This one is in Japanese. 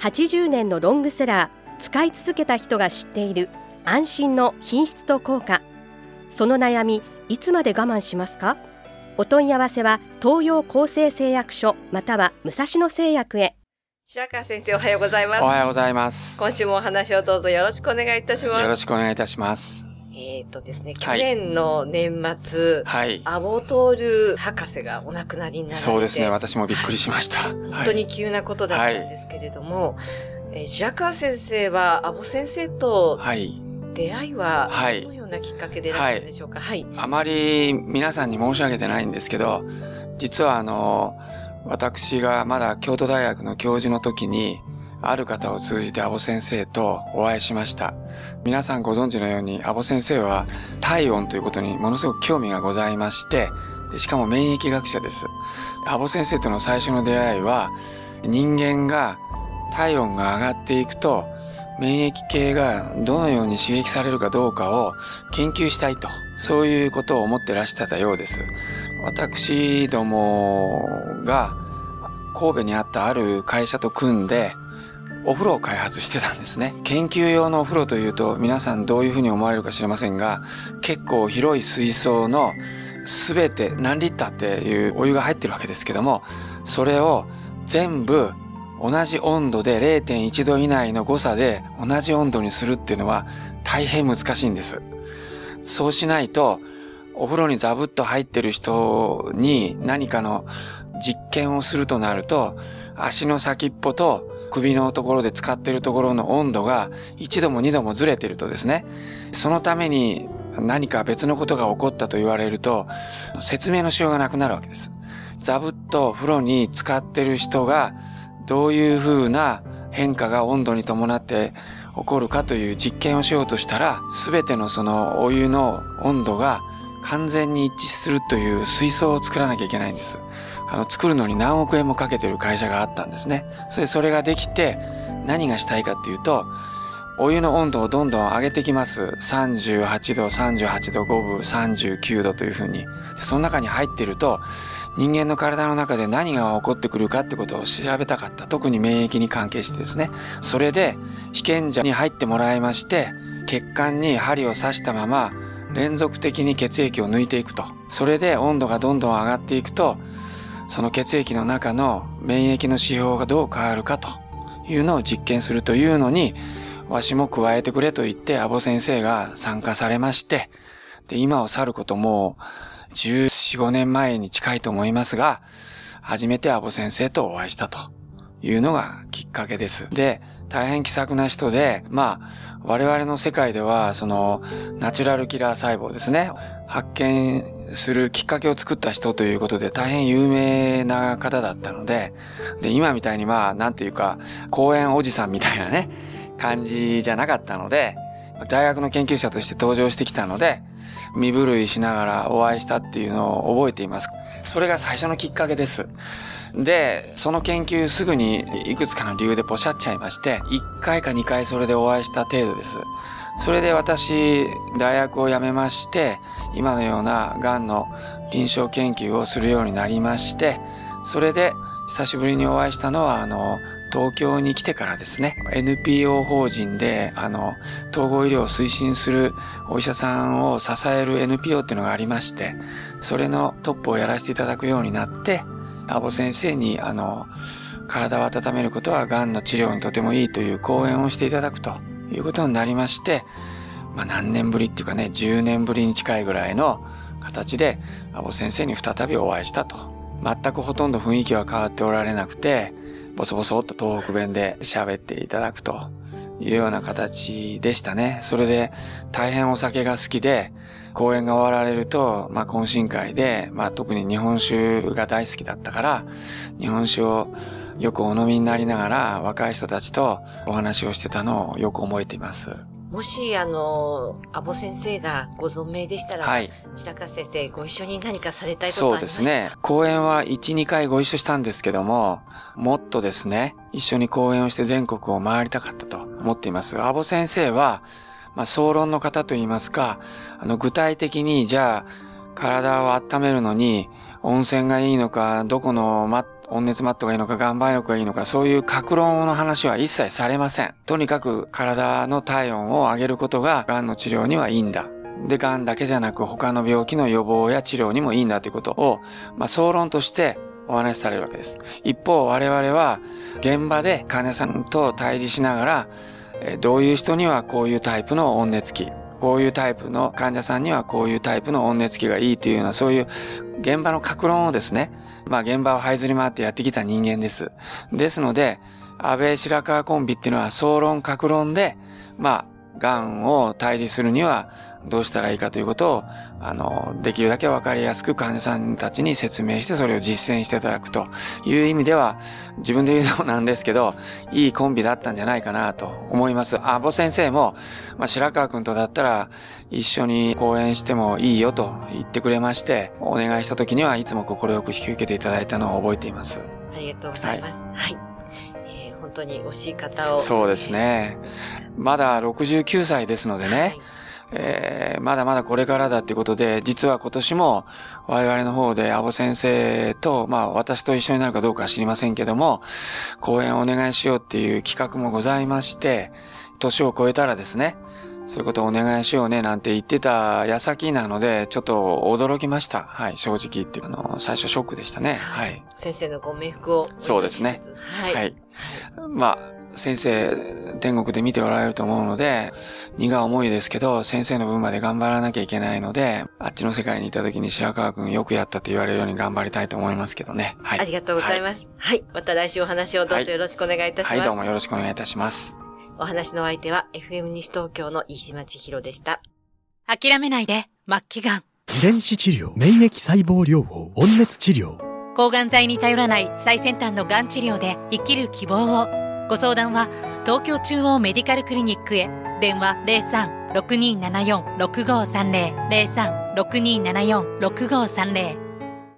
80年のロングセラー使い続けた人が知っている安心の品質と効果。その悩みいつまで我慢しますか？お問い合わせは東洋厚生製薬所または武蔵野製薬へ。白川先生おはようございます。おはようございます。今週もお話をどうぞよろしくお願いいたします。よろしくお願いいたします。えっ、とですね去はい年の年末、はい。アボトール博士がお亡くなりになられてそうですね。私もびっくりしました。本本当に急なことだったんですけれども、えー白川先生はアボ先生とはい。出会いははいどのようなきっかけでいらっしゃるんでしょうか？はい、あまり皆さんに申し上げてないんですけど、実はあの、私がまだ京都大学の教授の時に、ある方を通じてアボ先生とお会いしました。皆さんご存知のように、アボ先生は体温ということにものすごく興味がございまして、でしかも免疫学者です。アボ先生との最初の出会いは、人間が体温が上がっていくと、免疫系がどのように刺激されるかどうかを研究したいと、そういうことを思ってらしてたようです。私どもが神戸にあったある会社と組んで、お風呂を開発してたんですね。研究用のお風呂というと皆さんどういうふうに思われるか知りませんが、結構広い水槽のすべて何リッターっていうお湯が入ってるわけですけども、それを全部同じ温度で0.1度以内の誤差で同じ温度にするっていうのは大変難しいんです。そうしないと、お風呂にザブッと入ってる人に何かの実験をするとなると、足の先っぽと首のところで使ってるところの温度が1度も2度もずれてるとですね、そのために何か別のことが起こったと言われると、説明のしようがなくなるわけです。ザブッと風呂に使ってる人がどういう風な変化が温度に伴って起こるかという実験をしようとしたら、すべてのそのお湯の温度が完全に一致するという水槽を作らなきゃいけないんです。あの、作るのに何億円もかけてる会社があったんですね。それでそれができて、何がしたいかっていうと、お湯の温度をどんどん上げてきます。38度、38度5分、39度というふうに。でその中に入ってると、人間の体の中で何が起こってくるかってことを調べたかった。特に免疫に関係してですね。それで、被験者に入ってもらいまして、血管に針を刺したまま、連続的に血液を抜いていくと。それで温度がどんどん上がっていくと、その血液の中の免疫の指標がどう変わるかというのを実験するというのに、わしも加えてくれと言って、アボ先生が参加されまして、で、今を去ることも、14、5年前に近いと思いますが、初めてアボ先生とお会いしたというのがきっかけです。で、大変気さくな人で、まあ、我々の世界では、その、ナチュラルキラー細胞ですね。発見するきっかけを作った人ということで大変有名な方だったので、で、今みたいにまあ、なんていうか、公園おじさんみたいなね、感じじゃなかったので、大学の研究者として登場してきたので、身震いしながらお会いしたっていうのを覚えています。それが最初のきっかけです。で、その研究すぐにいくつかの理由でポシャっちゃいまして、1回か2回それでお会いした程度です。それで私、大学を辞めまして、今のような癌の臨床研究をするようになりまして、それで久しぶりにお会いしたのは、あの、東京に来てからですね、NPO 法人で、あの、統合医療を推進するお医者さんを支える NPO っていうのがありまして、それのトップをやらせていただくようになって、アボ先生に、あの、体を温めることは癌の治療にとてもいいという講演をしていただくということになりまして、まあ何年ぶりっていうかね、10年ぶりに近いぐらいの形で、アボ先生に再びお会いしたと。全くほとんど雰囲気は変わっておられなくて、ボソボソっと東北弁で喋っていただくというような形でしたね。それで大変お酒が好きで、公演が終わられると、まあ懇親会で、まあ特に日本酒が大好きだったから、日本酒をよくお飲みになりながら若い人たちとお話をしてたのをよく覚えています。もし、あの、アボ先生がご存命でしたら、はい。白川先生、ご一緒に何かされたいことあそうですね。講演は1、2回ご一緒したんですけども、もっとですね、一緒に講演をして全国を回りたかったと思っています。アボ先生は、まあ、総論の方といいますか、あの、具体的に、じゃあ、体を温めるのに、温泉がいいのか、どこのマ温熱マットがいいのか、岩盤浴がいいのか、そういう格論の話は一切されません。とにかく体の体温を上げることが癌の治療にはいいんだ。で、癌だけじゃなく他の病気の予防や治療にもいいんだということを、まあ、総論としてお話しされるわけです。一方、我々は現場で患者さんと対峙しながら、どういう人にはこういうタイプの温熱器、こういうタイプの患者さんにはこういうタイプの温熱器がいいというようなそういう現場の格論をですね、まあ現場を這いずり回ってやってきた人間です。ですので、安倍白川コンビっていうのは総論格論で、まあ、癌を退治するにはどうしたらいいかということを、あの、できるだけわかりやすく患者さんたちに説明してそれを実践していただくという意味では、自分で言うのもなんですけど、いいコンビだったんじゃないかなと思います。あ、ぼ先生も、まあ、白川君とだったら一緒に講演してもいいよと言ってくれまして、お願いした時にはいつも快く引き受けていただいたのを覚えています。ありがとうございます。はい、はい、本当に惜しい方を。そうですね。まだ69歳ですのでね。はいえー、まだまだこれからだっていうことで、実は今年も我々の方でアボ先生と、まあ私と一緒になるかどうかは知りませんけども、講演をお願いしようっていう企画もございまして、年を超えたらですね、そういうことをお願いしようねなんて言ってた矢先なので、ちょっと驚きました。はい、正直言って、あの、最初ショックでしたね。はい。先生のご冥福をそうですね。はい。はい。まあ、先生、天国で見ておられると思うので、荷が重いですけど、先生の分まで頑張らなきゃいけないので、あっちの世界にいた時に白川くんよくやったって言われるように頑張りたいと思いますけどね。はい。ありがとうございます。はい。はい、また来週お話をどうぞよろしくお願いいたします。はい、はい、どうもよろしくお願いいたします。お話の相手は FM 西東京の飯島千尋でした。諦めないで、末期がん。遺伝子治療、免疫細胞療法、温熱治療。抗がん剤に頼らない最先端のがん治療で生きる希望を。ご相談は東京中央メディカルクリニックへ電話03-6274-6530 03-6274-6530